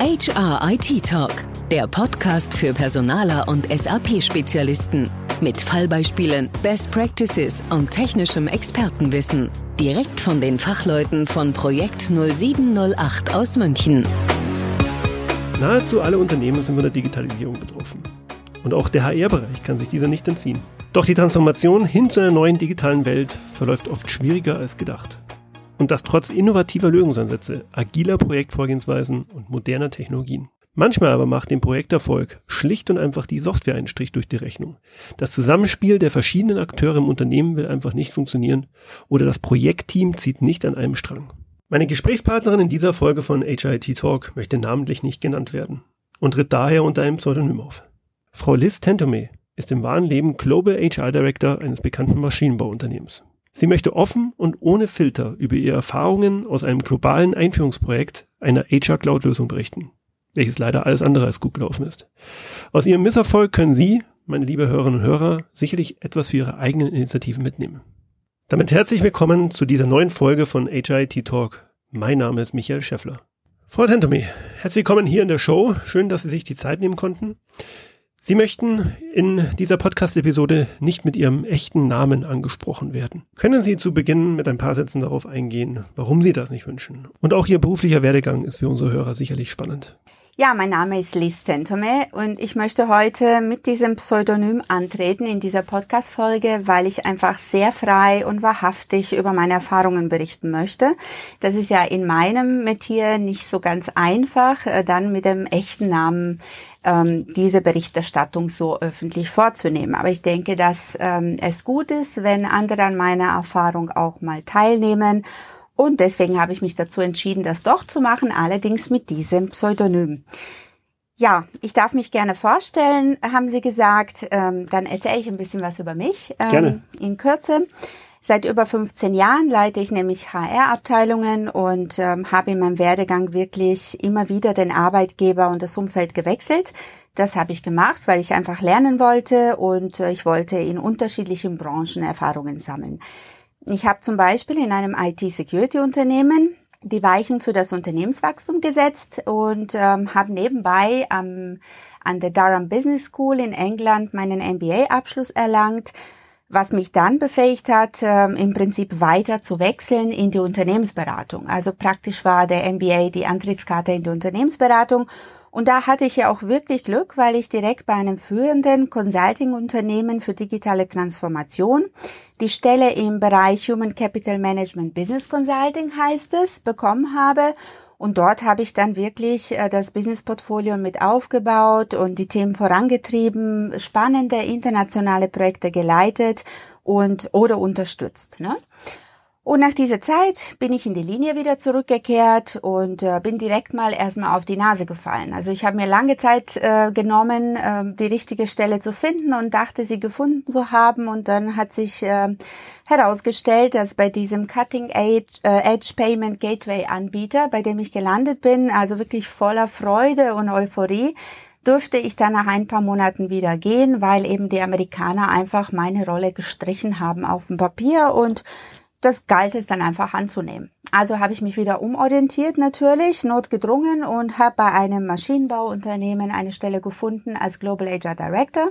HR IT Talk, der Podcast für Personaler und SAP-Spezialisten. Mit Fallbeispielen, Best Practices und technischem Expertenwissen. Direkt von den Fachleuten von Projekt 0708 aus München. Nahezu alle Unternehmen sind von der Digitalisierung betroffen. Und auch der HR-Bereich kann sich dieser nicht entziehen. Doch die Transformation hin zu einer neuen digitalen Welt verläuft oft schwieriger als gedacht. Und das trotz innovativer Lösungsansätze, agiler Projektvorgehensweisen und moderner Technologien. Manchmal aber macht dem Projekterfolg schlicht und einfach die Software einen Strich durch die Rechnung. Das Zusammenspiel der verschiedenen Akteure im Unternehmen will einfach nicht funktionieren oder das Projektteam zieht nicht an einem Strang. Meine Gesprächspartnerin in dieser Folge von HIT Talk möchte namentlich nicht genannt werden und tritt daher unter einem Pseudonym auf. Frau Liz Tentome ist im wahren Leben Global HR Director eines bekannten Maschinenbauunternehmens. Sie möchte offen und ohne Filter über ihre Erfahrungen aus einem globalen Einführungsprojekt einer HR Cloud Lösung berichten, welches leider alles andere als gut gelaufen ist. Aus ihrem Misserfolg können Sie, meine liebe Hörerinnen und Hörer, sicherlich etwas für Ihre eigenen Initiativen mitnehmen. Damit herzlich willkommen zu dieser neuen Folge von HIT Talk. Mein Name ist Michael Schäffler. Frau Tentome, herzlich willkommen hier in der Show. Schön, dass Sie sich die Zeit nehmen konnten. Sie möchten in dieser Podcast-Episode nicht mit Ihrem echten Namen angesprochen werden. Können Sie zu Beginn mit ein paar Sätzen darauf eingehen, warum Sie das nicht wünschen? Und auch Ihr beruflicher Werdegang ist für unsere Hörer sicherlich spannend. Ja, mein Name ist Liz Tentome und ich möchte heute mit diesem Pseudonym antreten in dieser Podcast-Folge, weil ich einfach sehr frei und wahrhaftig über meine Erfahrungen berichten möchte. Das ist ja in meinem Metier nicht so ganz einfach, äh, dann mit dem echten Namen ähm, diese Berichterstattung so öffentlich vorzunehmen. Aber ich denke, dass ähm, es gut ist, wenn andere an meiner Erfahrung auch mal teilnehmen. Und deswegen habe ich mich dazu entschieden, das doch zu machen, allerdings mit diesem Pseudonym. Ja, ich darf mich gerne vorstellen, haben Sie gesagt. Ähm, dann erzähle ich ein bisschen was über mich ähm, gerne. in Kürze. Seit über 15 Jahren leite ich nämlich HR-Abteilungen und ähm, habe in meinem Werdegang wirklich immer wieder den Arbeitgeber und das Umfeld gewechselt. Das habe ich gemacht, weil ich einfach lernen wollte und äh, ich wollte in unterschiedlichen Branchen Erfahrungen sammeln. Ich habe zum Beispiel in einem IT-Security-Unternehmen die Weichen für das Unternehmenswachstum gesetzt und ähm, habe nebenbei am, an der Durham Business School in England meinen MBA-Abschluss erlangt was mich dann befähigt hat, ähm, im Prinzip weiter zu wechseln in die Unternehmensberatung. Also praktisch war der MBA die Antrittskarte in die Unternehmensberatung. Und da hatte ich ja auch wirklich Glück, weil ich direkt bei einem führenden Consulting-Unternehmen für digitale Transformation die Stelle im Bereich Human Capital Management Business Consulting heißt es, bekommen habe und dort habe ich dann wirklich äh, das Business-Portfolio mit aufgebaut und die Themen vorangetrieben, spannende internationale Projekte geleitet und oder unterstützt. Ne? Und nach dieser Zeit bin ich in die Linie wieder zurückgekehrt und äh, bin direkt mal erstmal auf die Nase gefallen. Also ich habe mir lange Zeit äh, genommen, äh, die richtige Stelle zu finden und dachte, sie gefunden zu haben. Und dann hat sich äh, herausgestellt, dass bei diesem Cutting Edge, äh, Edge Payment Gateway Anbieter, bei dem ich gelandet bin, also wirklich voller Freude und Euphorie, durfte ich dann nach ein paar Monaten wieder gehen, weil eben die Amerikaner einfach meine Rolle gestrichen haben auf dem Papier und das galt es dann einfach anzunehmen. Also habe ich mich wieder umorientiert natürlich, notgedrungen und habe bei einem Maschinenbauunternehmen eine Stelle gefunden als Global HR Director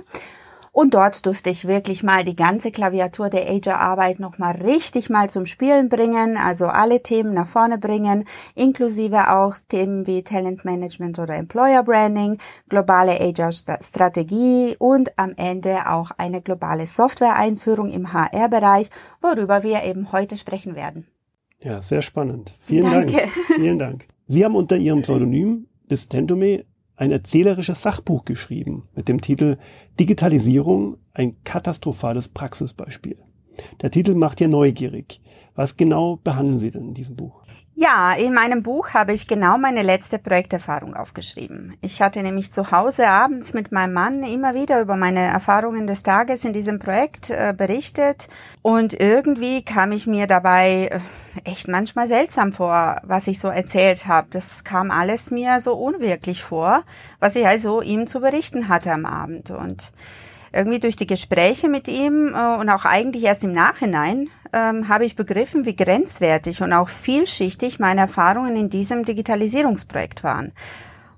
und dort durfte ich wirklich mal die ganze Klaviatur der Ager-Arbeit nochmal richtig mal zum Spielen bringen, also alle Themen nach vorne bringen, inklusive auch Themen wie Talent Management oder Employer Branding, globale Ager-Strategie und am Ende auch eine globale Software-Einführung im HR-Bereich, worüber wir eben heute sprechen werden. Ja, sehr spannend. Vielen Danke. Dank. Vielen Dank. Sie haben unter Ihrem Pseudonym des Tentome ein erzählerisches Sachbuch geschrieben mit dem Titel Digitalisierung, ein katastrophales Praxisbeispiel. Der Titel macht ja neugierig. Was genau behandeln Sie denn in diesem Buch? Ja, in meinem Buch habe ich genau meine letzte Projekterfahrung aufgeschrieben. Ich hatte nämlich zu Hause abends mit meinem Mann immer wieder über meine Erfahrungen des Tages in diesem Projekt äh, berichtet und irgendwie kam ich mir dabei äh, echt manchmal seltsam vor, was ich so erzählt habe. Das kam alles mir so unwirklich vor, was ich also ihm zu berichten hatte am Abend und irgendwie durch die Gespräche mit ihm äh, und auch eigentlich erst im Nachhinein ähm, habe ich begriffen, wie grenzwertig und auch vielschichtig meine Erfahrungen in diesem Digitalisierungsprojekt waren.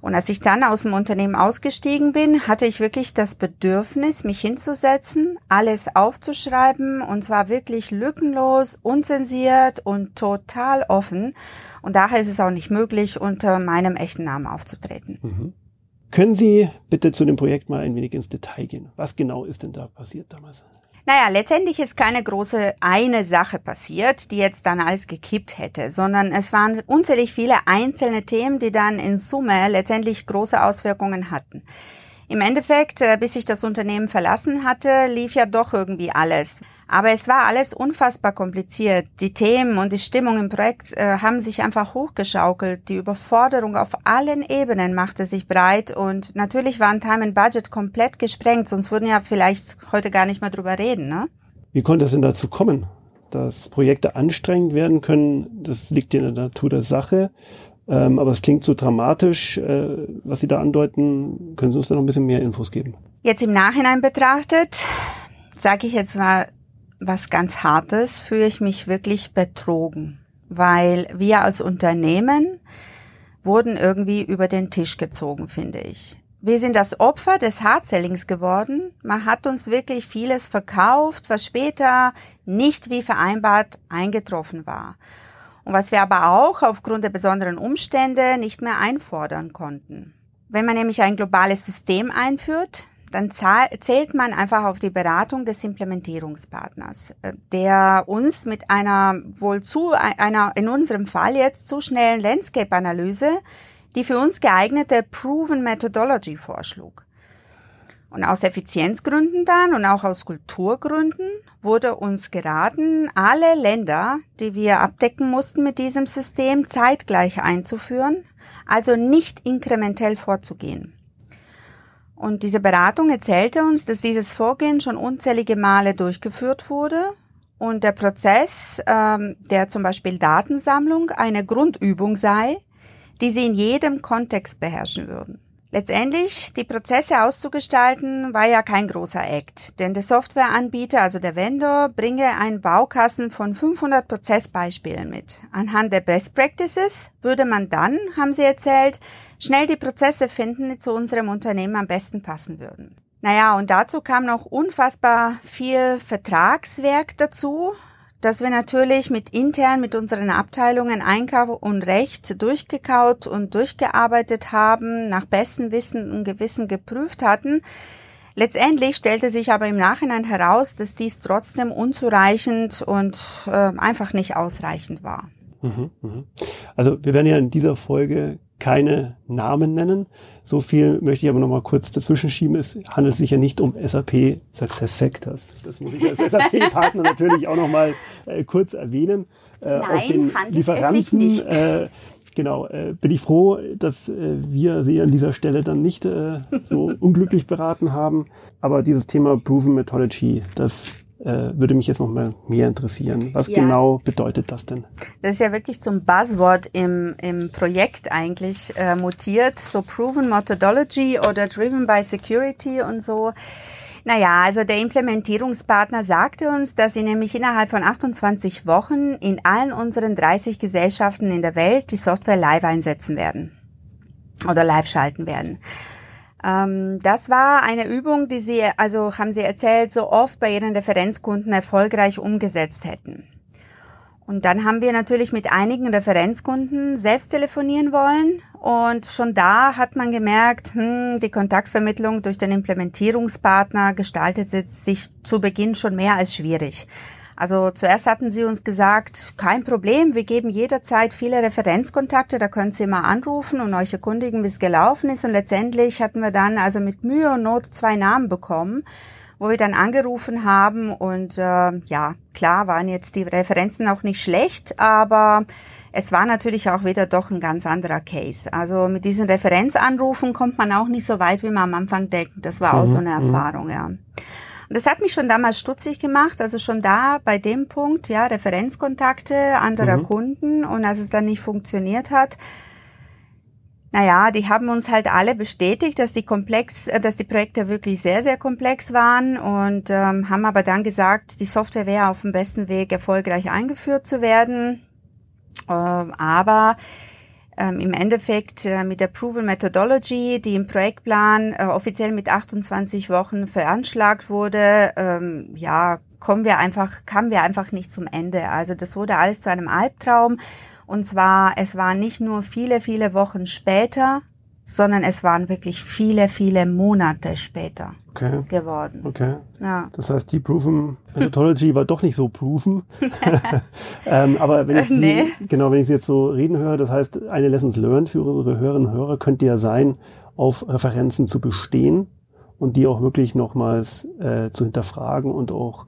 Und als ich dann aus dem Unternehmen ausgestiegen bin, hatte ich wirklich das Bedürfnis, mich hinzusetzen, alles aufzuschreiben und zwar wirklich lückenlos, unzensiert und total offen. Und daher ist es auch nicht möglich, unter meinem echten Namen aufzutreten. Mhm. Können Sie bitte zu dem Projekt mal ein wenig ins Detail gehen? Was genau ist denn da passiert damals? Naja, letztendlich ist keine große eine Sache passiert, die jetzt dann alles gekippt hätte, sondern es waren unzählig viele einzelne Themen, die dann in Summe letztendlich große Auswirkungen hatten. Im Endeffekt, äh, bis ich das Unternehmen verlassen hatte, lief ja doch irgendwie alles. Aber es war alles unfassbar kompliziert. Die Themen und die Stimmung im Projekt äh, haben sich einfach hochgeschaukelt. Die Überforderung auf allen Ebenen machte sich breit und natürlich waren Time and Budget komplett gesprengt, sonst würden ja vielleicht heute gar nicht mehr drüber reden, ne? Wie konnte es denn dazu kommen, dass Projekte anstrengend werden können? Das liegt in der Natur der Sache. Ähm, aber es klingt so dramatisch, äh, was Sie da andeuten. Können Sie uns da noch ein bisschen mehr Infos geben? Jetzt im Nachhinein betrachtet, sage ich jetzt mal, was ganz Hartes, fühle ich mich wirklich betrogen, weil wir als Unternehmen wurden irgendwie über den Tisch gezogen, finde ich. Wir sind das Opfer des Hardsellings geworden. Man hat uns wirklich vieles verkauft, was später nicht wie vereinbart eingetroffen war. Und was wir aber auch aufgrund der besonderen Umstände nicht mehr einfordern konnten. Wenn man nämlich ein globales System einführt, dann zählt man einfach auf die Beratung des Implementierungspartners, äh, der uns mit einer wohl zu einer in unserem Fall jetzt zu schnellen Landscape-Analyse die für uns geeignete Proven Methodology vorschlug. Und aus Effizienzgründen dann und auch aus Kulturgründen wurde uns geraten, alle Länder, die wir abdecken mussten mit diesem System, zeitgleich einzuführen, also nicht inkrementell vorzugehen. Und diese Beratung erzählte uns, dass dieses Vorgehen schon unzählige Male durchgeführt wurde und der Prozess, ähm, der zum Beispiel Datensammlung, eine Grundübung sei, die sie in jedem Kontext beherrschen würden. Letztendlich, die Prozesse auszugestalten, war ja kein großer Act, denn der Softwareanbieter, also der Vendor, bringe einen Baukasten von 500 Prozessbeispielen mit. Anhand der Best Practices würde man dann, haben sie erzählt, schnell die Prozesse finden, die zu unserem Unternehmen am besten passen würden. Naja, und dazu kam noch unfassbar viel Vertragswerk dazu, dass wir natürlich mit intern mit unseren Abteilungen Einkauf und Recht durchgekaut und durchgearbeitet haben, nach bestem Wissen und Gewissen geprüft hatten. Letztendlich stellte sich aber im Nachhinein heraus, dass dies trotzdem unzureichend und äh, einfach nicht ausreichend war. Mhm, mhm. Also wir werden ja in dieser Folge keine Namen nennen. So viel möchte ich aber noch mal kurz dazwischen schieben. Es handelt sich ja nicht um SAP Success Factors. Das muss ich als SAP-Partner natürlich auch noch mal äh, kurz erwähnen. Äh, Nein, den Lieferanten. Äh, genau, äh, bin ich froh, dass äh, wir Sie an dieser Stelle dann nicht äh, so unglücklich beraten haben. Aber dieses Thema Proven Methodology, das würde mich jetzt noch mal mehr interessieren. Was ja. genau bedeutet das denn? Das ist ja wirklich zum Buzzword im, im Projekt eigentlich äh, mutiert, so Proven Methodology oder Driven by Security und so. Naja, also der Implementierungspartner sagte uns, dass sie nämlich innerhalb von 28 Wochen in allen unseren 30 Gesellschaften in der Welt die Software live einsetzen werden oder live schalten werden. Ähm, das war eine Übung, die Sie, also haben Sie erzählt, so oft bei Ihren Referenzkunden erfolgreich umgesetzt hätten. Und dann haben wir natürlich mit einigen Referenzkunden selbst telefonieren wollen. Und schon da hat man gemerkt, hm, die Kontaktvermittlung durch den Implementierungspartner gestaltet sich zu Beginn schon mehr als schwierig. Also zuerst hatten sie uns gesagt, kein Problem, wir geben jederzeit viele Referenzkontakte, da können Sie mal anrufen und euch erkundigen, wie es gelaufen ist. Und letztendlich hatten wir dann also mit Mühe und Not zwei Namen bekommen, wo wir dann angerufen haben. Und äh, ja, klar waren jetzt die Referenzen auch nicht schlecht, aber es war natürlich auch wieder doch ein ganz anderer Case. Also mit diesen Referenzanrufen kommt man auch nicht so weit, wie man am Anfang denkt. Das war auch so eine mhm, mhm. Erfahrung, ja. Und das hat mich schon damals stutzig gemacht, also schon da bei dem Punkt, ja, Referenzkontakte anderer mhm. Kunden und als es dann nicht funktioniert hat, naja, die haben uns halt alle bestätigt, dass die komplex, äh, dass die Projekte wirklich sehr, sehr komplex waren und ähm, haben aber dann gesagt, die Software wäre auf dem besten Weg, erfolgreich eingeführt zu werden. Ähm, aber ähm, im Endeffekt äh, mit Proven Methodology, die im Projektplan äh, offiziell mit 28 Wochen veranschlagt wurde, ähm, ja, kommen wir einfach, kamen wir einfach nicht zum Ende. Also das wurde alles zu einem Albtraum. Und zwar, es war nicht nur viele, viele Wochen später, sondern es waren wirklich viele, viele Monate später okay. geworden. Okay. Ja. Das heißt, die Proven Methodology war doch nicht so proven. ähm, aber wenn ich Sie, nee. genau, wenn ich Sie jetzt so reden höre, das heißt, eine Lessons learned für unsere Hörerinnen und Hörer könnte ja sein, auf Referenzen zu bestehen und die auch wirklich nochmals äh, zu hinterfragen und auch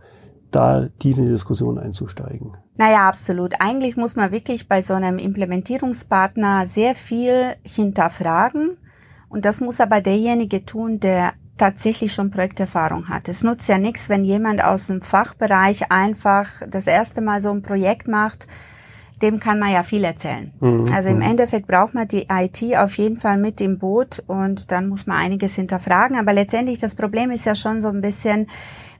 da tief in die Diskussion einzusteigen. Naja, absolut. Eigentlich muss man wirklich bei so einem Implementierungspartner sehr viel hinterfragen. Und das muss aber derjenige tun, der tatsächlich schon Projekterfahrung hat. Es nutzt ja nichts, wenn jemand aus dem Fachbereich einfach das erste Mal so ein Projekt macht, dem kann man ja viel erzählen. Mhm. Also im mhm. Endeffekt braucht man die IT auf jeden Fall mit im Boot und dann muss man einiges hinterfragen. Aber letztendlich das Problem ist ja schon so ein bisschen,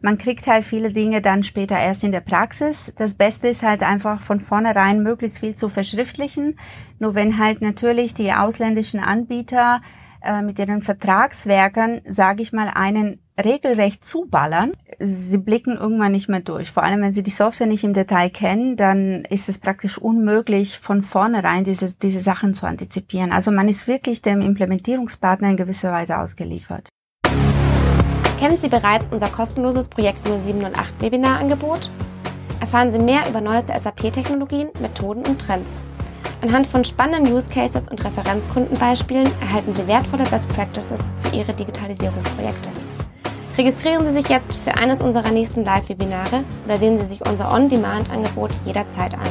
man kriegt halt viele Dinge dann später erst in der Praxis. Das Beste ist halt einfach von vornherein möglichst viel zu verschriftlichen. Nur wenn halt natürlich die ausländischen Anbieter äh, mit ihren Vertragswerken, sage ich mal, einen regelrecht zuballern, sie blicken irgendwann nicht mehr durch. Vor allem, wenn sie die Software nicht im Detail kennen, dann ist es praktisch unmöglich, von vornherein diese, diese Sachen zu antizipieren. Also man ist wirklich dem Implementierungspartner in gewisser Weise ausgeliefert. Kennen Sie bereits unser kostenloses Projekt 0708 Webinarangebot? Erfahren Sie mehr über neueste SAP-Technologien, Methoden und Trends. Anhand von spannenden Use Cases und Referenzkundenbeispielen erhalten Sie wertvolle Best Practices für Ihre Digitalisierungsprojekte. Registrieren Sie sich jetzt für eines unserer nächsten Live-Webinare oder sehen Sie sich unser On-Demand-Angebot jederzeit an.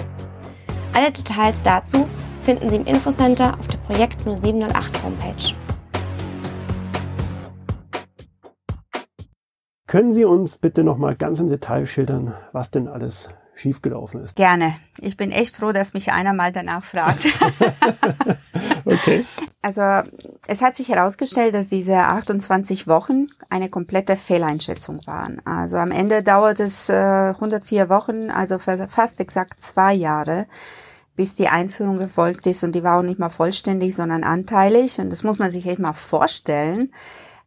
Alle Details dazu finden Sie im Infocenter auf der Projekt 0708 Homepage. Können Sie uns bitte noch mal ganz im Detail schildern, was denn alles schiefgelaufen ist? Gerne. Ich bin echt froh, dass mich einer mal danach fragt. okay. Also es hat sich herausgestellt, dass diese 28 Wochen eine komplette Fehleinschätzung waren. Also am Ende dauert es äh, 104 Wochen, also fast exakt zwei Jahre bis die Einführung gefolgt ist und die war auch nicht mal vollständig, sondern anteilig und das muss man sich echt mal vorstellen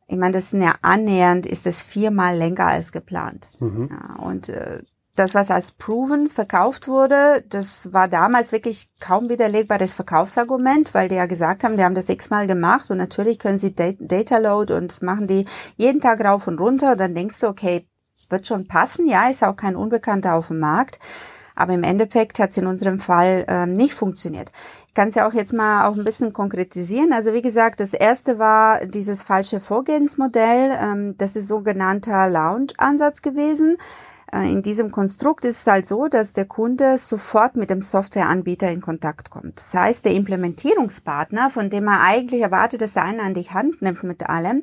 ich meine, das sind ja annähernd, ist es viermal länger als geplant. Mhm. Ja, und äh, das, was als proven verkauft wurde, das war damals wirklich kaum widerlegbares Verkaufsargument, weil die ja gesagt haben, die haben das sechsmal gemacht und natürlich können sie Data Load und das machen die jeden Tag rauf und runter. Und dann denkst du, okay, wird schon passen, ja, ist auch kein Unbekannter auf dem Markt. Aber im Endeffekt hat es in unserem Fall ähm, nicht funktioniert kann es ja auch jetzt mal auch ein bisschen konkretisieren. Also wie gesagt, das erste war dieses falsche Vorgehensmodell. Ähm, das ist sogenannter Lounge-Ansatz gewesen. Äh, in diesem Konstrukt ist es halt so, dass der Kunde sofort mit dem Softwareanbieter in Kontakt kommt. Das heißt, der Implementierungspartner, von dem er eigentlich erwartet, dass er einen an die Hand nimmt mit allem,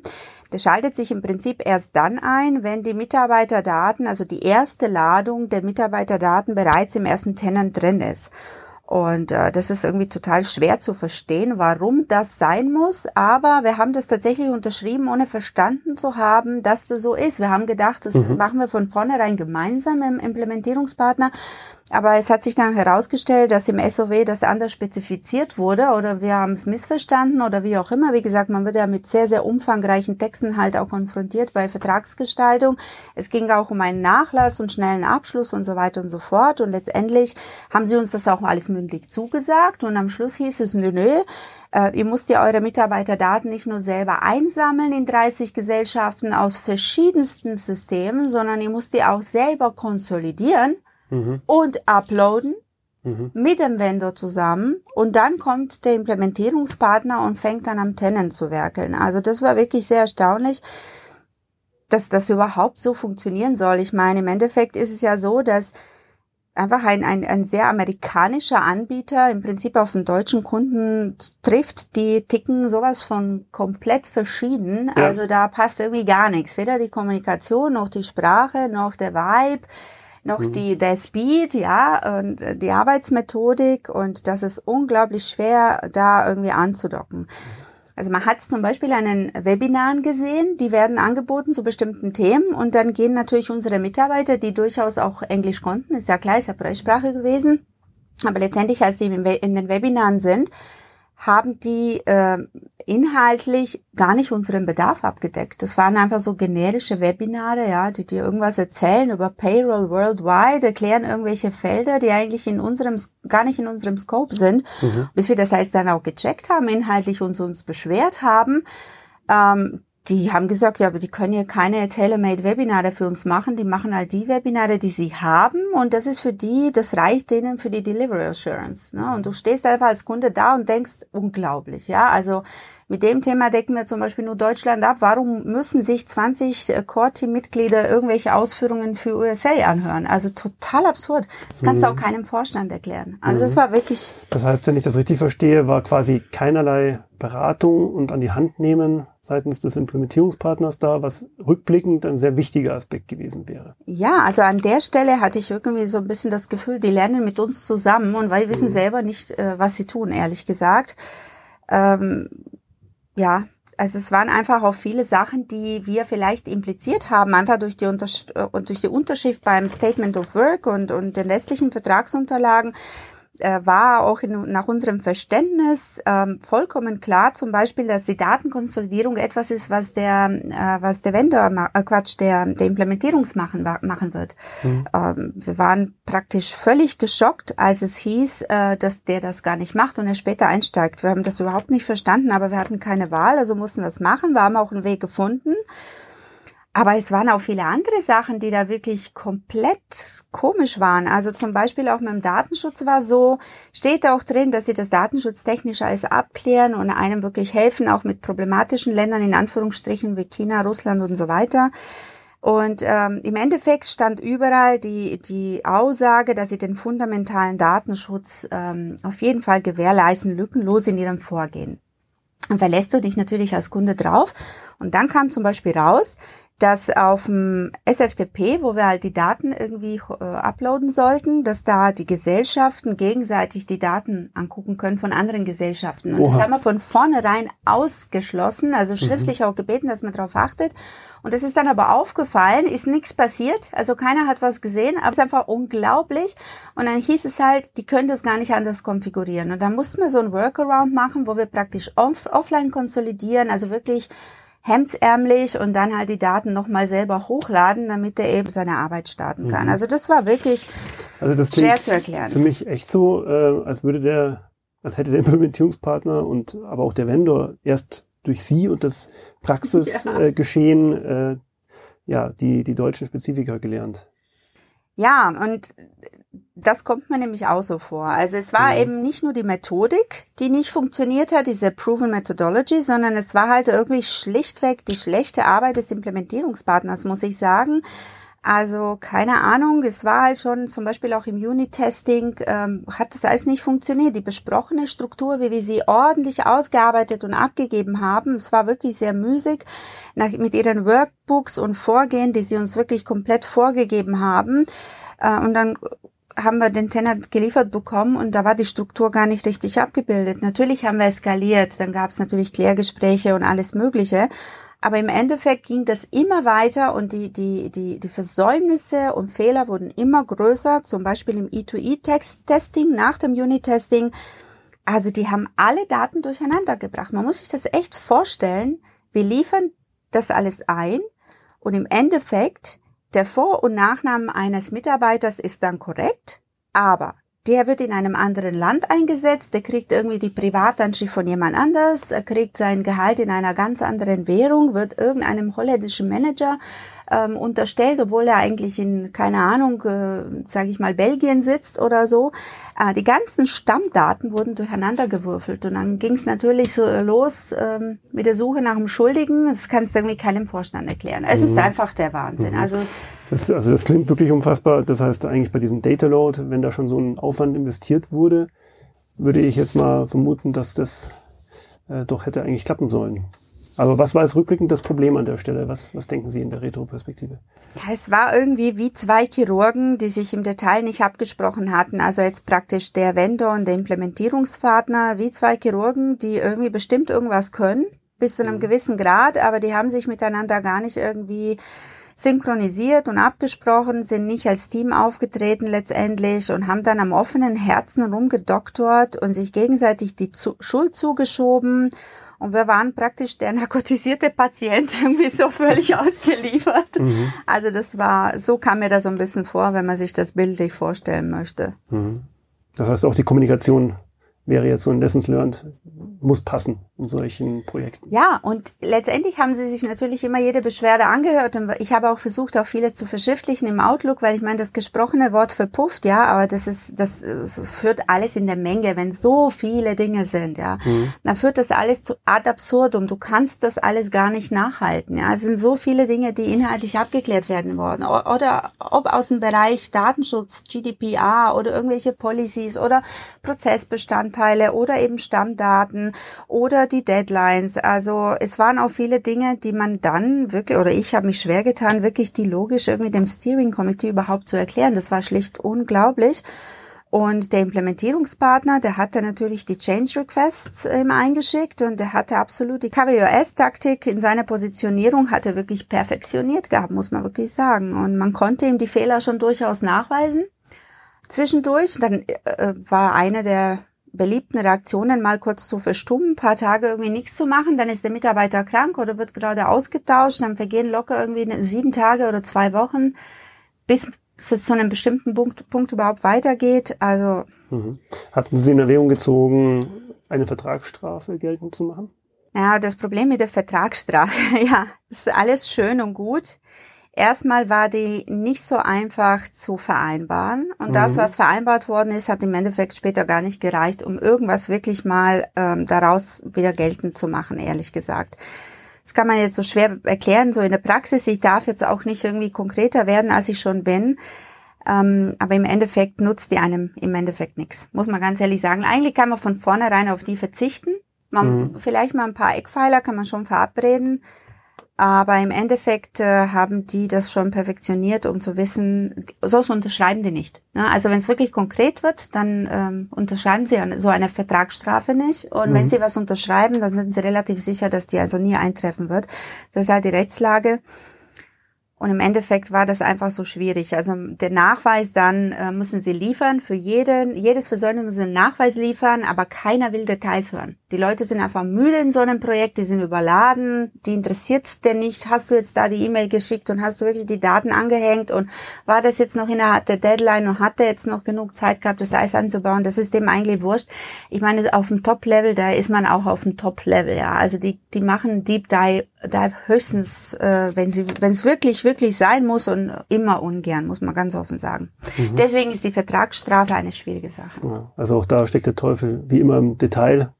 der schaltet sich im Prinzip erst dann ein, wenn die Mitarbeiterdaten, also die erste Ladung der Mitarbeiterdaten bereits im ersten Tenant drin ist. Und äh, das ist irgendwie total schwer zu verstehen, warum das sein muss. Aber wir haben das tatsächlich unterschrieben, ohne verstanden zu haben, dass das so ist. Wir haben gedacht, das mhm. machen wir von vornherein gemeinsam im Implementierungspartner. Aber es hat sich dann herausgestellt, dass im SOW das anders spezifiziert wurde oder wir haben es missverstanden oder wie auch immer. Wie gesagt, man wird ja mit sehr, sehr umfangreichen Texten halt auch konfrontiert bei Vertragsgestaltung. Es ging auch um einen Nachlass und schnellen Abschluss und so weiter und so fort. Und letztendlich haben sie uns das auch alles mündlich zugesagt und am Schluss hieß es, nö, nö, äh, ihr müsst ja eure Mitarbeiterdaten nicht nur selber einsammeln in 30 Gesellschaften aus verschiedensten Systemen, sondern ihr müsst die auch selber konsolidieren mhm. und uploaden mhm. mit dem Vendor zusammen und dann kommt der Implementierungspartner und fängt dann am Tenant zu werkeln. Also das war wirklich sehr erstaunlich, dass das überhaupt so funktionieren soll. Ich meine, im Endeffekt ist es ja so, dass einfach ein, ein, ein sehr amerikanischer Anbieter im Prinzip auf den deutschen Kunden trifft, die ticken sowas von komplett verschieden. Ja. Also da passt irgendwie gar nichts. Weder die Kommunikation noch die Sprache noch der Vibe noch mhm. die, der Speed, ja, und die Arbeitsmethodik und das ist unglaublich schwer, da irgendwie anzudocken. Also man hat zum Beispiel einen Webinaren gesehen, die werden angeboten zu bestimmten Themen und dann gehen natürlich unsere Mitarbeiter, die durchaus auch Englisch konnten, ist ja klar, ist ja Preissprache gewesen, aber letztendlich, als die in den Webinaren sind, haben die äh, inhaltlich gar nicht unseren Bedarf abgedeckt. Das waren einfach so generische Webinare, ja, die dir irgendwas erzählen über Payroll worldwide, erklären irgendwelche Felder, die eigentlich in unserem, gar nicht in unserem Scope sind, mhm. bis wir das heißt dann auch gecheckt haben, inhaltlich uns uns beschwert haben. Ähm, die haben gesagt, ja, aber die können ja keine tailor-made Webinare für uns machen. Die machen halt die Webinare, die sie haben. Und das ist für die, das reicht denen für die Delivery Assurance. Ne? Und du stehst einfach als Kunde da und denkst, unglaublich, ja. Also, mit dem Thema decken wir zum Beispiel nur Deutschland ab. Warum müssen sich 20 äh, Core-Team-Mitglieder irgendwelche Ausführungen für USA anhören? Also total absurd. Das kannst mhm. du auch keinem Vorstand erklären. Also mhm. das war wirklich. Das heißt, wenn ich das richtig verstehe, war quasi keinerlei Beratung und an die Hand nehmen seitens des Implementierungspartners da, was rückblickend ein sehr wichtiger Aspekt gewesen wäre. Ja, also an der Stelle hatte ich irgendwie so ein bisschen das Gefühl, die lernen mit uns zusammen und weil wissen mhm. selber nicht, äh, was sie tun, ehrlich gesagt. Ähm, ja, also es waren einfach auch viele Sachen, die wir vielleicht impliziert haben, einfach durch die, Untersch äh, durch die Unterschrift beim Statement of Work und, und den restlichen Vertragsunterlagen äh, war auch in, nach unserem Verständnis ähm, vollkommen klar, zum Beispiel, dass die Datenkonsolidierung etwas ist, was der, äh, was der Vendor, äh, Quatsch, der, der Implementierungsmachen machen wird. Mhm. Ähm, wir waren praktisch völlig geschockt, als es hieß, äh, dass der das gar nicht macht und er später einsteigt. Wir haben das überhaupt nicht verstanden, aber wir hatten keine Wahl, also mussten das machen. Wir haben auch einen Weg gefunden. Aber es waren auch viele andere Sachen, die da wirklich komplett komisch waren. Also zum Beispiel auch mit dem Datenschutz war so, steht auch drin, dass sie das datenschutztechnisch alles abklären und einem wirklich helfen, auch mit problematischen Ländern in Anführungsstrichen wie China, Russland und so weiter. Und ähm, im Endeffekt stand überall die, die Aussage, dass sie den fundamentalen Datenschutz ähm, auf jeden Fall gewährleisten, lückenlos in ihrem Vorgehen. Und verlässt du dich natürlich als Kunde drauf. Und dann kam zum Beispiel raus, dass auf dem SFTP, wo wir halt die Daten irgendwie äh, uploaden sollten, dass da die Gesellschaften gegenseitig die Daten angucken können von anderen Gesellschaften. Und Oha. das haben wir von vornherein ausgeschlossen, also schriftlich mhm. auch gebeten, dass man darauf achtet. Und es ist dann aber aufgefallen, ist nichts passiert, also keiner hat was gesehen, aber es ist einfach unglaublich. Und dann hieß es halt, die können das gar nicht anders konfigurieren. Und dann mussten wir so ein Workaround machen, wo wir praktisch off offline konsolidieren, also wirklich hemdsärmlich und dann halt die Daten nochmal selber hochladen, damit er eben seine Arbeit starten kann. Mhm. Also das war wirklich also das schwer zu erklären. Für mich echt so, äh, als würde der, als hätte der Implementierungspartner und aber auch der Vendor erst durch sie und das Praxisgeschehen ja. Äh, äh, ja, die, die deutschen Spezifika gelernt. Ja, und das kommt mir nämlich auch so vor. Also es war ja. eben nicht nur die Methodik, die nicht funktioniert hat, diese Proven Methodology, sondern es war halt irgendwie schlichtweg die schlechte Arbeit des Implementierungspartners, muss ich sagen. Also keine Ahnung, es war halt schon zum Beispiel auch im Unit-Testing, ähm, hat das alles nicht funktioniert. Die besprochene Struktur, wie wir sie ordentlich ausgearbeitet und abgegeben haben, es war wirklich sehr müßig nach, mit ihren Workbooks und Vorgehen, die sie uns wirklich komplett vorgegeben haben. Äh, und dann haben wir den Tenant geliefert bekommen und da war die Struktur gar nicht richtig abgebildet. Natürlich haben wir eskaliert, dann gab es natürlich Klärgespräche und alles Mögliche. Aber im Endeffekt ging das immer weiter und die, die, die, die Versäumnisse und Fehler wurden immer größer, zum Beispiel im E2E-Testing, nach dem Unit-Testing. Also die haben alle Daten durcheinander gebracht. Man muss sich das echt vorstellen. Wir liefern das alles ein und im Endeffekt der Vor- und Nachname eines Mitarbeiters ist dann korrekt, aber der wird in einem anderen Land eingesetzt, der kriegt irgendwie die Privatanschrift von jemand anders, er kriegt sein Gehalt in einer ganz anderen Währung, wird irgendeinem holländischen Manager ähm, unterstellt, obwohl er eigentlich in, keine Ahnung, äh, sage ich mal, Belgien sitzt oder so. Äh, die ganzen Stammdaten wurden durcheinander gewürfelt und dann ging es natürlich so los ähm, mit der Suche nach dem Schuldigen. Das kannst du irgendwie keinem Vorstand erklären. Es mhm. ist einfach der Wahnsinn. Mhm. Also das, also das klingt wirklich unfassbar. Das heißt eigentlich bei diesem Data Load, wenn da schon so ein Aufwand investiert wurde, würde ich jetzt mal vermuten, dass das äh, doch hätte eigentlich klappen sollen. Aber was war jetzt rückblickend das Problem an der Stelle? Was, was denken Sie in der Retroperspektive? Ja, es war irgendwie wie zwei Chirurgen, die sich im Detail nicht abgesprochen hatten. Also jetzt praktisch der Vendor und der Implementierungspartner, wie zwei Chirurgen, die irgendwie bestimmt irgendwas können, bis zu einem mhm. gewissen Grad, aber die haben sich miteinander gar nicht irgendwie synchronisiert und abgesprochen, sind nicht als Team aufgetreten letztendlich und haben dann am offenen Herzen rumgedoktort und sich gegenseitig die Schuld zugeschoben. Und wir waren praktisch der narkotisierte Patient irgendwie so völlig ausgeliefert. Mhm. Also das war, so kam mir das so ein bisschen vor, wenn man sich das bildlich vorstellen möchte. Mhm. Das heißt auch die Kommunikation wäre jetzt so ein Lessons Learned, muss passen in solchen Projekten. Ja, und letztendlich haben sie sich natürlich immer jede Beschwerde angehört und ich habe auch versucht, auch vieles zu verschriftlichen im Outlook, weil ich meine, das gesprochene Wort verpufft, ja, aber das ist, das, das führt alles in der Menge, wenn so viele Dinge sind, ja, mhm. dann führt das alles zu ad absurdum. Du kannst das alles gar nicht nachhalten, ja. Es sind so viele Dinge, die inhaltlich abgeklärt werden wollen oder ob aus dem Bereich Datenschutz, GDPR oder irgendwelche Policies oder Prozessbestandteile oder eben Stammdaten oder die Deadlines. Also es waren auch viele Dinge, die man dann wirklich, oder ich habe mich schwer getan, wirklich die logisch irgendwie dem Steering Committee überhaupt zu erklären. Das war schlicht unglaublich. Und der Implementierungspartner, der hatte natürlich die Change Requests ähm, eingeschickt und der hatte absolut die KWOS-Taktik in seiner Positionierung hat er wirklich perfektioniert gehabt, muss man wirklich sagen. Und man konnte ihm die Fehler schon durchaus nachweisen. Zwischendurch, dann äh, war eine der beliebten Reaktionen mal kurz zu verstummen, paar Tage irgendwie nichts zu machen, dann ist der Mitarbeiter krank oder wird gerade ausgetauscht, dann vergehen locker irgendwie sieben Tage oder zwei Wochen, bis es zu einem bestimmten Punkt, Punkt überhaupt weitergeht. Also mhm. hatten Sie in Erwägung gezogen, eine Vertragsstrafe geltend zu machen? Ja, das Problem mit der Vertragsstrafe, ja, ist alles schön und gut. Erstmal war die nicht so einfach zu vereinbaren. Und mhm. das, was vereinbart worden ist, hat im Endeffekt später gar nicht gereicht, um irgendwas wirklich mal ähm, daraus wieder geltend zu machen, ehrlich gesagt. Das kann man jetzt so schwer erklären, so in der Praxis. Ich darf jetzt auch nicht irgendwie konkreter werden, als ich schon bin. Ähm, aber im Endeffekt nutzt die einem im Endeffekt nichts, muss man ganz ehrlich sagen. Eigentlich kann man von vornherein auf die verzichten. Man, mhm. Vielleicht mal ein paar Eckpfeiler kann man schon verabreden. Aber im Endeffekt äh, haben die das schon perfektioniert, um zu wissen, sonst unterschreiben die nicht. Ne? Also wenn es wirklich konkret wird, dann ähm, unterschreiben sie so eine Vertragsstrafe nicht. Und mhm. wenn sie was unterschreiben, dann sind sie relativ sicher, dass die also nie eintreffen wird. Das ist halt die Rechtslage. Und im Endeffekt war das einfach so schwierig. Also der Nachweis dann äh, müssen sie liefern. Für jeden, jedes Versäumnis müssen einen Nachweis liefern, aber keiner will Details hören. Die Leute sind einfach müde in so einem Projekt, die sind überladen, die interessiert denn nicht. Hast du jetzt da die E-Mail geschickt und hast du wirklich die Daten angehängt und war das jetzt noch innerhalb der Deadline und hat er jetzt noch genug Zeit gehabt, das Eis anzubauen? Das ist dem eigentlich wurscht. Ich meine, auf dem Top-Level, da ist man auch auf dem Top-Level, ja. Also die, die machen Deep Dive, Dive höchstens, äh, wenn sie, wenn es wirklich, wirklich sein muss und immer ungern, muss man ganz offen sagen. Mhm. Deswegen ist die Vertragsstrafe eine schwierige Sache. Ja, also auch da steckt der Teufel wie immer im Detail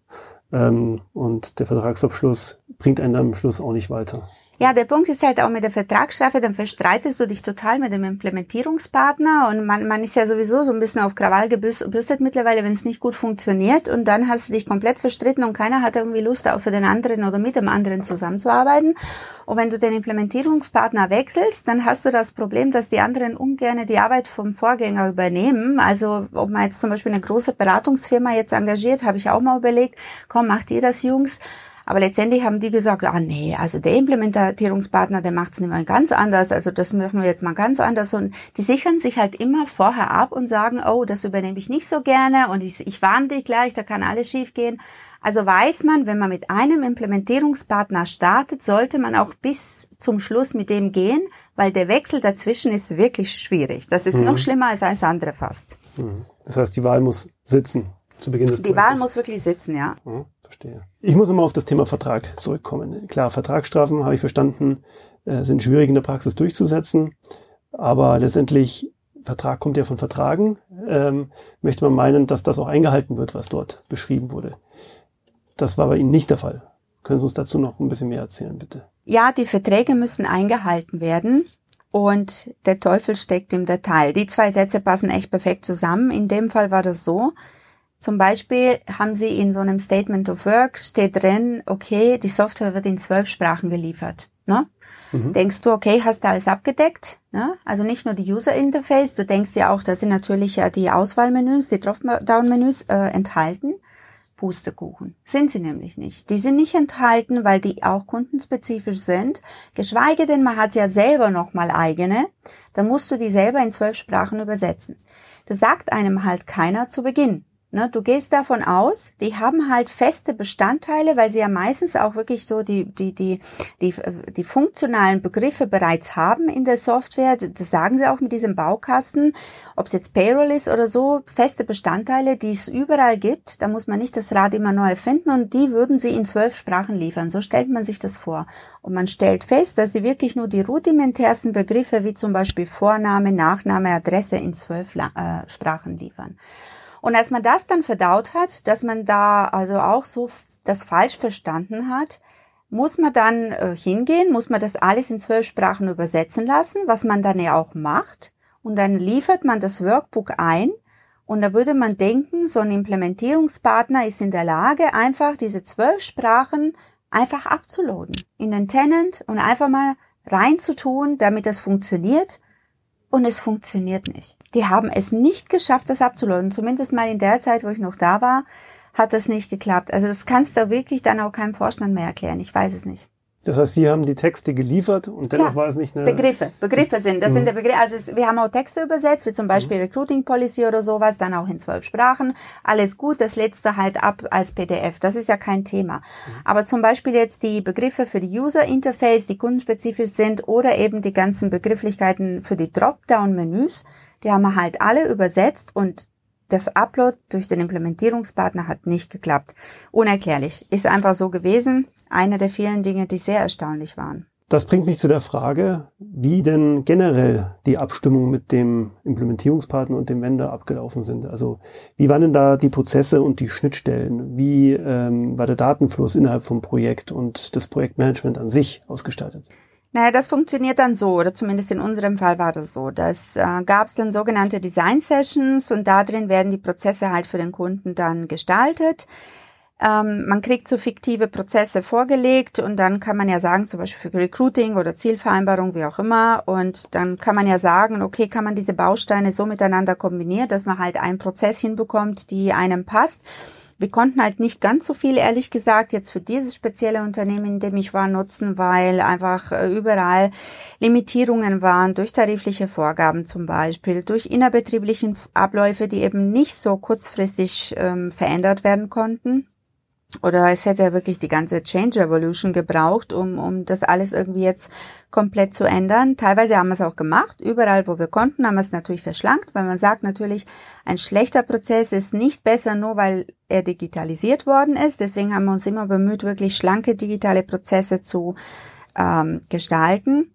ähm, und der Vertragsabschluss bringt einen am Schluss auch nicht weiter. Ja, der Punkt ist halt auch mit der Vertragsstrafe, dann verstreitest du dich total mit dem Implementierungspartner und man, man ist ja sowieso so ein bisschen auf Krawall gebürstet mittlerweile, wenn es nicht gut funktioniert und dann hast du dich komplett verstritten und keiner hat irgendwie Lust, auch für den anderen oder mit dem anderen zusammenzuarbeiten. Und wenn du den Implementierungspartner wechselst, dann hast du das Problem, dass die anderen ungern die Arbeit vom Vorgänger übernehmen. Also ob man jetzt zum Beispiel eine große Beratungsfirma jetzt engagiert, habe ich auch mal überlegt, komm, macht ihr das, Jungs? Aber letztendlich haben die gesagt, ah nee, also der Implementierungspartner, der macht es nicht mal ganz anders, also das machen wir jetzt mal ganz anders. Und die sichern sich halt immer vorher ab und sagen, oh, das übernehme ich nicht so gerne und ich, ich warne dich gleich, da kann alles schief gehen. Also weiß man, wenn man mit einem Implementierungspartner startet, sollte man auch bis zum Schluss mit dem gehen, weil der Wechsel dazwischen ist wirklich schwierig. Das ist mhm. noch schlimmer als alles andere fast. Mhm. Das heißt, die Wahl muss sitzen zu Beginn des Die Wahl muss wirklich sitzen, ja. Mhm verstehe. Ich muss immer auf das Thema Vertrag zurückkommen. Klar, Vertragsstrafen, habe ich verstanden, äh, sind schwierig in der Praxis durchzusetzen, aber letztendlich, Vertrag kommt ja von Vertragen, ähm, möchte man meinen, dass das auch eingehalten wird, was dort beschrieben wurde. Das war bei Ihnen nicht der Fall. Können Sie uns dazu noch ein bisschen mehr erzählen, bitte? Ja, die Verträge müssen eingehalten werden. Und der Teufel steckt im Detail. Die zwei Sätze passen echt perfekt zusammen. In dem Fall war das so. Zum Beispiel haben Sie in so einem Statement of Work steht drin, okay, die Software wird in zwölf Sprachen geliefert. Ne? Mhm. Denkst du, okay, hast du alles abgedeckt? Ne? Also nicht nur die User Interface, du denkst ja auch, da sind natürlich ja die Auswahlmenüs, die Dropdown-Menüs äh, enthalten. Pustekuchen. Sind sie nämlich nicht. Die sind nicht enthalten, weil die auch kundenspezifisch sind. Geschweige denn, man hat ja selber nochmal eigene. Dann musst du die selber in zwölf Sprachen übersetzen. Das sagt einem halt keiner zu Beginn. Ne, du gehst davon aus, die haben halt feste Bestandteile, weil sie ja meistens auch wirklich so die, die, die, die, die funktionalen Begriffe bereits haben in der Software. Das sagen sie auch mit diesem Baukasten. Ob es jetzt Payroll ist oder so, feste Bestandteile, die es überall gibt. Da muss man nicht das Rad immer neu erfinden und die würden sie in zwölf Sprachen liefern. So stellt man sich das vor. Und man stellt fest, dass sie wirklich nur die rudimentärsten Begriffe wie zum Beispiel Vorname, Nachname, Adresse in zwölf äh, Sprachen liefern. Und als man das dann verdaut hat, dass man da also auch so das falsch verstanden hat, muss man dann äh, hingehen, muss man das alles in zwölf Sprachen übersetzen lassen, was man dann ja auch macht. Und dann liefert man das Workbook ein. Und da würde man denken, so ein Implementierungspartner ist in der Lage, einfach diese zwölf Sprachen einfach abzuladen in den Tenant und einfach mal reinzutun, damit das funktioniert. Und es funktioniert nicht die haben es nicht geschafft, das abzuladen. Zumindest mal in der Zeit, wo ich noch da war, hat das nicht geklappt. Also das kannst du wirklich dann auch keinem Vorstand mehr erklären. Ich weiß es nicht. Das heißt, Sie haben die Texte geliefert und dennoch Klar. war es nicht eine... Begriffe, Begriffe sind, das mhm. sind der Begriffe, also es, wir haben auch Texte übersetzt, wie zum Beispiel mhm. Recruiting Policy oder sowas, dann auch in zwölf Sprachen. Alles gut, das letzte halt ab als PDF. Das ist ja kein Thema. Mhm. Aber zum Beispiel jetzt die Begriffe für die User Interface, die kundenspezifisch sind oder eben die ganzen Begrifflichkeiten für die Dropdown-Menüs, die haben wir halt alle übersetzt und das Upload durch den Implementierungspartner hat nicht geklappt. Unerklärlich. Ist einfach so gewesen. Eine der vielen Dinge, die sehr erstaunlich waren. Das bringt mich zu der Frage, wie denn generell die Abstimmung mit dem Implementierungspartner und dem Vendor abgelaufen sind. Also wie waren denn da die Prozesse und die Schnittstellen? Wie ähm, war der Datenfluss innerhalb vom Projekt und das Projektmanagement an sich ausgestaltet? Naja, das funktioniert dann so, oder zumindest in unserem Fall war das so. Das äh, gab es dann sogenannte Design Sessions und da drin werden die Prozesse halt für den Kunden dann gestaltet. Ähm, man kriegt so fiktive Prozesse vorgelegt und dann kann man ja sagen, zum Beispiel für Recruiting oder Zielvereinbarung, wie auch immer, und dann kann man ja sagen, okay, kann man diese Bausteine so miteinander kombinieren, dass man halt einen Prozess hinbekommt, die einem passt. Wir konnten halt nicht ganz so viel, ehrlich gesagt, jetzt für dieses spezielle Unternehmen, in dem ich war, nutzen, weil einfach äh, überall Limitierungen waren durch tarifliche Vorgaben zum Beispiel, durch innerbetrieblichen Abläufe, die eben nicht so kurzfristig ähm, verändert werden konnten oder es hätte ja wirklich die ganze Change Revolution gebraucht, um, um das alles irgendwie jetzt komplett zu ändern. Teilweise haben wir es auch gemacht. Überall, wo wir konnten, haben wir es natürlich verschlankt, weil man sagt natürlich, ein schlechter Prozess ist nicht besser, nur weil er digitalisiert worden ist. Deswegen haben wir uns immer bemüht, wirklich schlanke digitale Prozesse zu ähm, gestalten.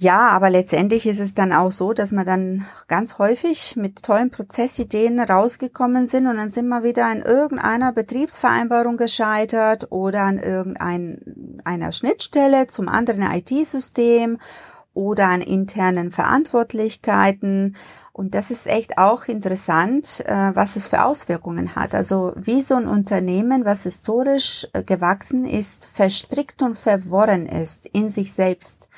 Ja, aber letztendlich ist es dann auch so, dass wir dann ganz häufig mit tollen Prozessideen rausgekommen sind und dann sind wir wieder an irgendeiner Betriebsvereinbarung gescheitert oder an irgendeiner Schnittstelle zum anderen IT-System oder an internen Verantwortlichkeiten. Und das ist echt auch interessant, äh, was es für Auswirkungen hat. Also wie so ein Unternehmen, was historisch äh, gewachsen ist, verstrickt und verworren ist in sich selbst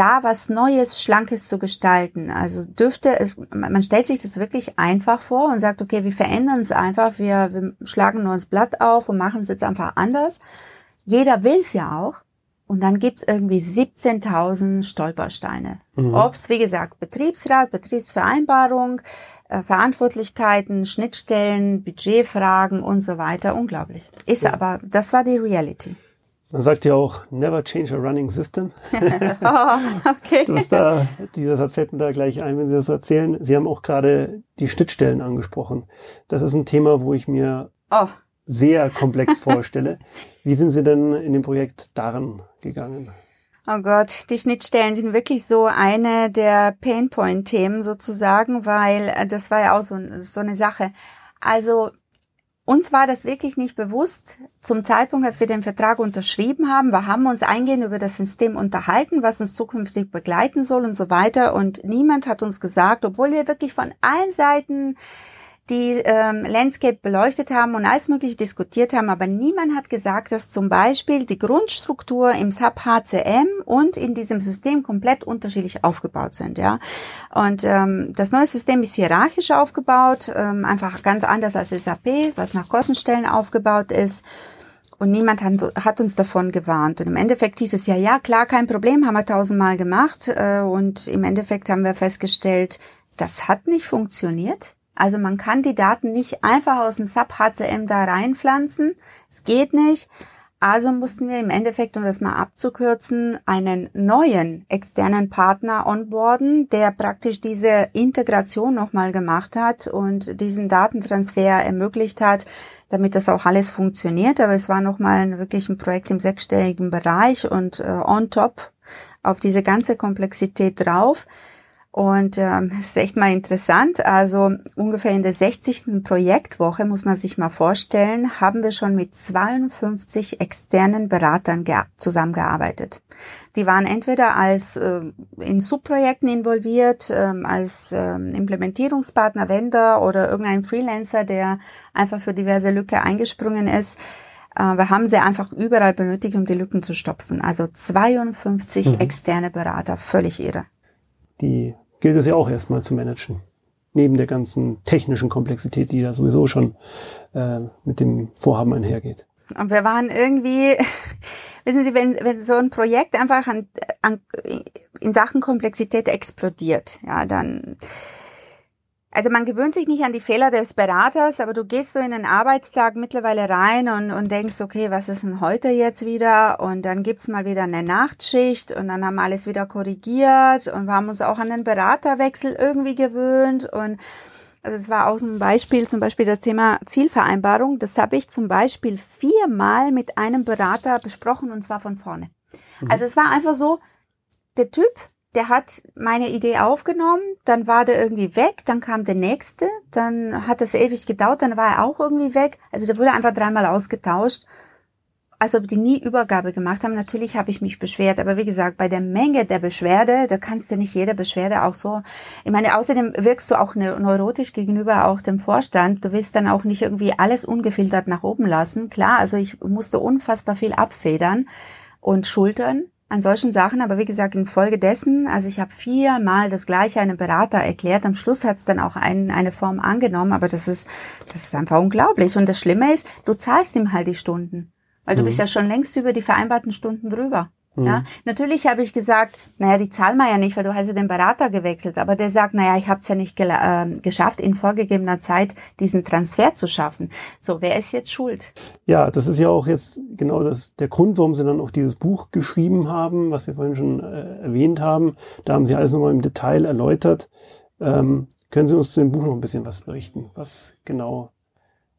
da was Neues, Schlankes zu gestalten. Also dürfte es, man stellt sich das wirklich einfach vor und sagt, okay, wir verändern es einfach, wir, wir schlagen nur das Blatt auf und machen es jetzt einfach anders. Jeder will es ja auch. Und dann gibt's irgendwie 17.000 Stolpersteine. Mhm. Ob's, wie gesagt, Betriebsrat, Betriebsvereinbarung, äh, Verantwortlichkeiten, Schnittstellen, Budgetfragen und so weiter. Unglaublich. Ist ja. aber, das war die Reality. Man sagt ja auch, never change a running system. oh, okay. Du bist da, dieser Satz fällt mir da gleich ein, wenn Sie das so erzählen. Sie haben auch gerade die Schnittstellen angesprochen. Das ist ein Thema, wo ich mir oh. sehr komplex vorstelle. Wie sind Sie denn in dem Projekt daran gegangen? Oh Gott, die Schnittstellen sind wirklich so eine der Painpoint-Themen sozusagen, weil äh, das war ja auch so, so eine Sache. Also uns war das wirklich nicht bewusst zum Zeitpunkt, als wir den Vertrag unterschrieben haben. Wir haben uns eingehend über das System unterhalten, was uns zukünftig begleiten soll und so weiter. Und niemand hat uns gesagt, obwohl wir wirklich von allen Seiten die ähm, Landscape beleuchtet haben und alles Mögliche diskutiert haben, aber niemand hat gesagt, dass zum Beispiel die Grundstruktur im SAP HCM und in diesem System komplett unterschiedlich aufgebaut sind. Ja, und ähm, das neue System ist hierarchisch aufgebaut, ähm, einfach ganz anders als SAP, was nach Kostenstellen aufgebaut ist. Und niemand hat, hat, uns davon gewarnt. Und im Endeffekt hieß es ja, ja, klar, kein Problem, haben wir tausendmal gemacht. Äh, und im Endeffekt haben wir festgestellt, das hat nicht funktioniert. Also man kann die Daten nicht einfach aus dem SAP HCM da reinpflanzen. Es geht nicht. Also mussten wir im Endeffekt, um das mal abzukürzen, einen neuen externen Partner onboarden, der praktisch diese Integration nochmal gemacht hat und diesen Datentransfer ermöglicht hat, damit das auch alles funktioniert. Aber es war nochmal wirklich ein Projekt im sechsstelligen Bereich und äh, on top auf diese ganze Komplexität drauf. Und ähm, es ist echt mal interessant. Also ungefähr in der 60. Projektwoche, muss man sich mal vorstellen, haben wir schon mit 52 externen Beratern zusammengearbeitet. Die waren entweder als äh, in Subprojekten involviert, äh, als äh, Implementierungspartner, Vendor oder irgendein Freelancer, der einfach für diverse Lücke eingesprungen ist. Äh, wir haben sie einfach überall benötigt, um die Lücken zu stopfen. Also 52 mhm. externe Berater, völlig irre die gilt es ja auch erstmal zu managen. Neben der ganzen technischen Komplexität, die da sowieso schon äh, mit dem Vorhaben einhergeht. Und wir waren irgendwie, wissen Sie, wenn, wenn so ein Projekt einfach an, an, in Sachen Komplexität explodiert, ja, dann also man gewöhnt sich nicht an die Fehler des Beraters, aber du gehst so in den Arbeitstag mittlerweile rein und, und denkst, okay, was ist denn heute jetzt wieder? Und dann gibt's mal wieder eine Nachtschicht und dann haben wir alles wieder korrigiert und wir haben uns auch an den Beraterwechsel irgendwie gewöhnt und also es war auch ein Beispiel, zum Beispiel das Thema Zielvereinbarung. Das habe ich zum Beispiel viermal mit einem Berater besprochen und zwar von vorne. Mhm. Also es war einfach so, der Typ der hat meine Idee aufgenommen, dann war der irgendwie weg, dann kam der nächste, dann hat es ewig gedauert, dann war er auch irgendwie weg. Also der wurde einfach dreimal ausgetauscht, als ob die nie Übergabe gemacht haben. Natürlich habe ich mich beschwert, aber wie gesagt, bei der Menge der Beschwerde, da kannst du nicht jede Beschwerde auch so. Ich meine, außerdem wirkst du auch ne, neurotisch gegenüber auch dem Vorstand. Du willst dann auch nicht irgendwie alles ungefiltert nach oben lassen. Klar, also ich musste unfassbar viel abfedern und schultern an solchen Sachen, aber wie gesagt, infolgedessen, also ich habe viermal das gleiche einem Berater erklärt, am Schluss hat es dann auch ein, eine Form angenommen, aber das ist, das ist einfach unglaublich. Und das Schlimme ist, du zahlst ihm halt die Stunden, weil mhm. du bist ja schon längst über die vereinbarten Stunden drüber. Mhm. Ja, natürlich habe ich gesagt, naja, die zahlen wir ja nicht, weil du hast ja den Berater gewechselt. Aber der sagt, naja, ich habe es ja nicht äh, geschafft, in vorgegebener Zeit diesen Transfer zu schaffen. So, wer ist jetzt schuld? Ja, das ist ja auch jetzt genau das, der Grund, warum sie dann auch dieses Buch geschrieben haben, was wir vorhin schon äh, erwähnt haben. Da haben sie alles nochmal im Detail erläutert. Ähm, können Sie uns zu dem Buch noch ein bisschen was berichten? Was genau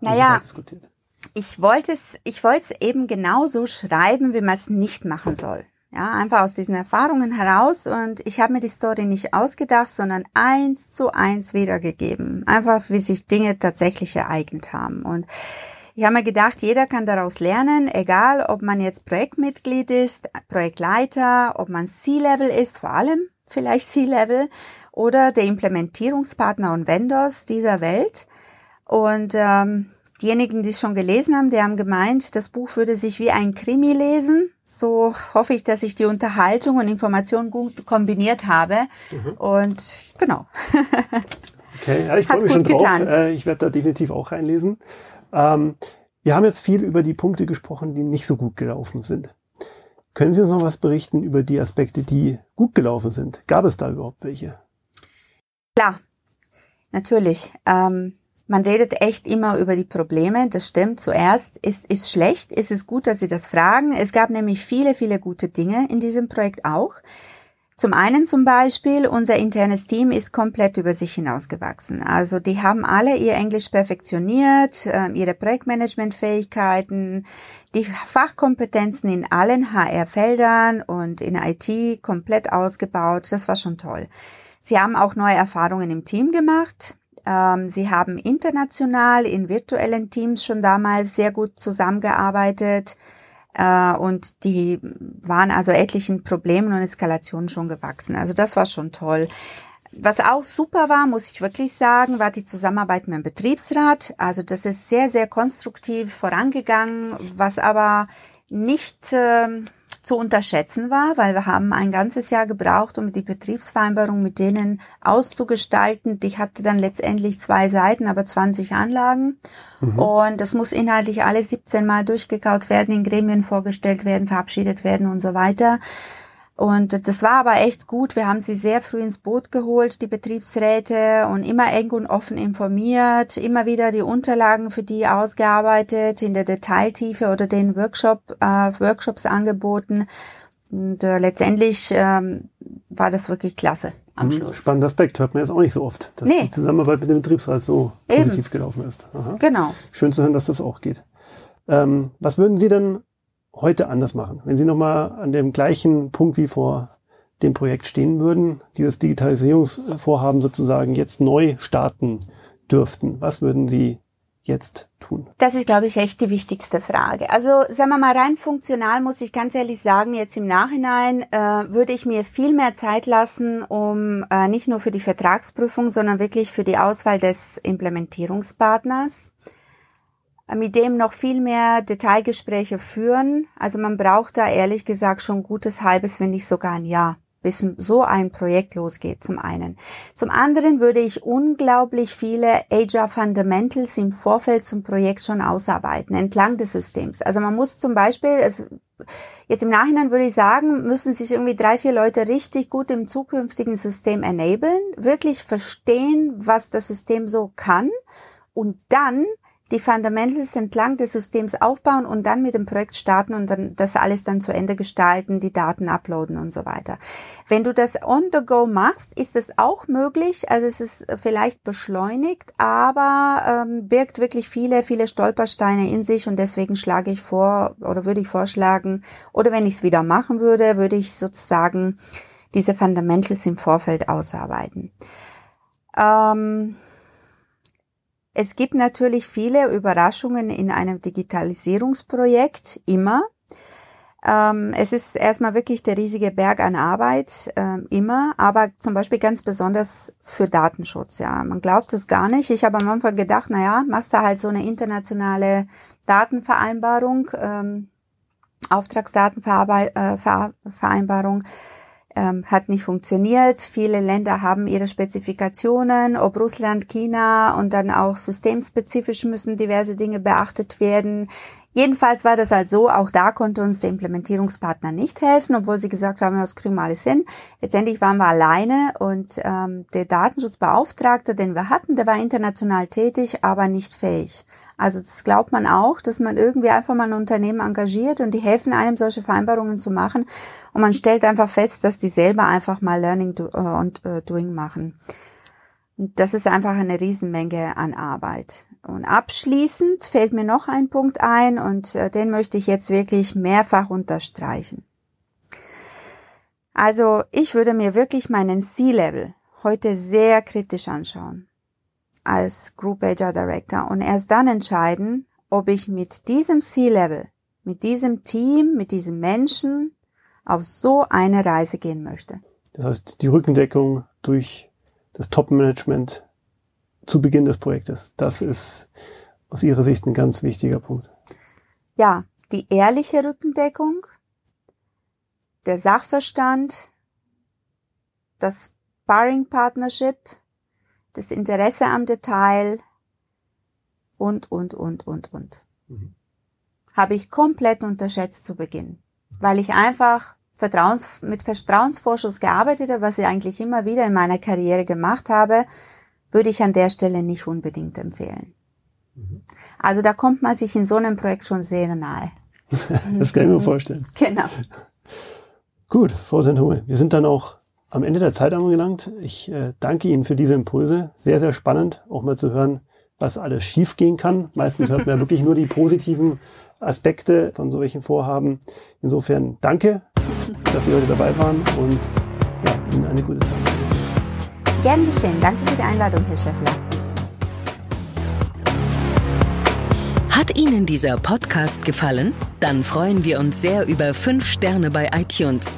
naja, diskutiert? Ich wollte es, ich wollte es eben genauso schreiben, wie man es nicht machen soll. Ja, einfach aus diesen Erfahrungen heraus und ich habe mir die Story nicht ausgedacht, sondern eins zu eins wiedergegeben. Einfach, wie sich Dinge tatsächlich ereignet haben. Und ich habe mir gedacht, jeder kann daraus lernen, egal ob man jetzt Projektmitglied ist, Projektleiter, ob man C-Level ist, vor allem vielleicht C-Level, oder der Implementierungspartner und Vendors dieser Welt. Und ähm, Diejenigen, die es schon gelesen haben, die haben gemeint, das Buch würde sich wie ein Krimi lesen. So hoffe ich, dass ich die Unterhaltung und Information gut kombiniert habe. Mhm. Und genau. okay, ja, ich freue mich schon drauf. Getan. Äh, ich werde da definitiv auch reinlesen. Ähm, wir haben jetzt viel über die Punkte gesprochen, die nicht so gut gelaufen sind. Können Sie uns noch was berichten über die Aspekte, die gut gelaufen sind? Gab es da überhaupt welche? Klar, natürlich. Ähm, man redet echt immer über die Probleme, das stimmt. Zuerst ist ist schlecht, ist es gut, dass Sie das fragen. Es gab nämlich viele, viele gute Dinge in diesem Projekt auch. Zum einen zum Beispiel, unser internes Team ist komplett über sich hinausgewachsen. Also die haben alle ihr Englisch perfektioniert, ähm, ihre Projektmanagementfähigkeiten, die Fachkompetenzen in allen HR-Feldern und in IT komplett ausgebaut. Das war schon toll. Sie haben auch neue Erfahrungen im Team gemacht. Ähm, sie haben international in virtuellen Teams schon damals sehr gut zusammengearbeitet äh, und die waren also etlichen Problemen und Eskalationen schon gewachsen. Also das war schon toll. Was auch super war, muss ich wirklich sagen, war die Zusammenarbeit mit dem Betriebsrat. Also das ist sehr, sehr konstruktiv vorangegangen, was aber nicht äh, zu unterschätzen war, weil wir haben ein ganzes Jahr gebraucht, um die Betriebsvereinbarung mit denen auszugestalten. Die hatte dann letztendlich zwei Seiten, aber 20 Anlagen. Mhm. Und das muss inhaltlich alle 17 Mal durchgekaut werden, in Gremien vorgestellt werden, verabschiedet werden und so weiter. Und das war aber echt gut. Wir haben sie sehr früh ins Boot geholt, die Betriebsräte, und immer eng und offen informiert, immer wieder die Unterlagen für die ausgearbeitet, in der Detailtiefe oder den Workshop, äh, Workshops angeboten. Und äh, letztendlich ähm, war das wirklich klasse am mhm, Schluss. Spannender Aspekt, hört man jetzt auch nicht so oft, dass nee. die Zusammenarbeit mit dem Betriebsrat so Eben. positiv gelaufen ist. Aha. Genau. Schön zu hören, dass das auch geht. Ähm, was würden Sie denn heute anders machen? Wenn Sie nochmal an dem gleichen Punkt wie vor dem Projekt stehen würden, dieses Digitalisierungsvorhaben sozusagen jetzt neu starten dürften, was würden Sie jetzt tun? Das ist, glaube ich, echt die wichtigste Frage. Also sagen wir mal rein funktional muss ich ganz ehrlich sagen, jetzt im Nachhinein äh, würde ich mir viel mehr Zeit lassen, um äh, nicht nur für die Vertragsprüfung, sondern wirklich für die Auswahl des Implementierungspartners mit dem noch viel mehr Detailgespräche führen. Also man braucht da ehrlich gesagt schon gutes halbes, wenn nicht sogar ein Jahr, bis so ein Projekt losgeht, zum einen. Zum anderen würde ich unglaublich viele Agile Fundamentals im Vorfeld zum Projekt schon ausarbeiten, entlang des Systems. Also man muss zum Beispiel, es, jetzt im Nachhinein würde ich sagen, müssen sich irgendwie drei, vier Leute richtig gut im zukünftigen System enablen, wirklich verstehen, was das System so kann und dann die Fundamentals entlang des Systems aufbauen und dann mit dem Projekt starten und dann das alles dann zu Ende gestalten, die Daten uploaden und so weiter. Wenn du das on the go machst, ist es auch möglich. Also es ist vielleicht beschleunigt, aber ähm, birgt wirklich viele, viele Stolpersteine in sich und deswegen schlage ich vor oder würde ich vorschlagen, oder wenn ich es wieder machen würde, würde ich sozusagen diese Fundamentals im Vorfeld ausarbeiten. Ähm, es gibt natürlich viele Überraschungen in einem Digitalisierungsprojekt, immer. Ähm, es ist erstmal wirklich der riesige Berg an Arbeit, äh, immer, aber zum Beispiel ganz besonders für Datenschutz, ja. Man glaubt es gar nicht. Ich habe am Anfang gedacht, na ja, machst du halt so eine internationale Datenvereinbarung, ähm, Auftragsdatenvereinbarung. Äh, ähm, hat nicht funktioniert. Viele Länder haben ihre Spezifikationen, ob Russland, China und dann auch systemspezifisch müssen diverse Dinge beachtet werden. Jedenfalls war das halt so, auch da konnte uns der Implementierungspartner nicht helfen, obwohl sie gesagt haben, das kriegen wir alles hin. Letztendlich waren wir alleine und ähm, der Datenschutzbeauftragte, den wir hatten, der war international tätig, aber nicht fähig. Also das glaubt man auch, dass man irgendwie einfach mal ein Unternehmen engagiert und die helfen einem, solche Vereinbarungen zu machen. Und man stellt einfach fest, dass die selber einfach mal Learning äh, und äh, Doing machen. Und das ist einfach eine Riesenmenge an Arbeit. Und abschließend fällt mir noch ein Punkt ein und äh, den möchte ich jetzt wirklich mehrfach unterstreichen. Also ich würde mir wirklich meinen C-Level heute sehr kritisch anschauen als Group HR Director und erst dann entscheiden, ob ich mit diesem C-Level, mit diesem Team, mit diesen Menschen auf so eine Reise gehen möchte. Das heißt, die Rückendeckung durch das Top-Management zu Beginn des Projektes. Das ist aus Ihrer Sicht ein ganz wichtiger Punkt. Ja, die ehrliche Rückendeckung, der Sachverstand, das Sparring Partnership, das Interesse am Detail und, und, und, und, und. Mhm. Habe ich komplett unterschätzt zu Beginn, weil ich einfach Vertrauens, mit Vertrauensvorschuss gearbeitet habe, was ich eigentlich immer wieder in meiner Karriere gemacht habe, würde ich an der Stelle nicht unbedingt empfehlen. Mhm. Also da kommt man sich in so einem Projekt schon sehr nahe. das kann ich mir vorstellen. Genau. Gut, Frau Sentome, wir sind dann auch am Ende der Zeit angelangt. Ich äh, danke Ihnen für diese Impulse. Sehr, sehr spannend, auch mal zu hören, was alles schiefgehen kann. Meistens hört man ja wirklich nur die positiven Aspekte von solchen Vorhaben. Insofern danke, dass Sie heute dabei waren und ja, Ihnen eine gute Zeit. Gern geschehen. Danke für die Einladung, Herr Schäffler. Hat Ihnen dieser Podcast gefallen? Dann freuen wir uns sehr über fünf Sterne bei iTunes.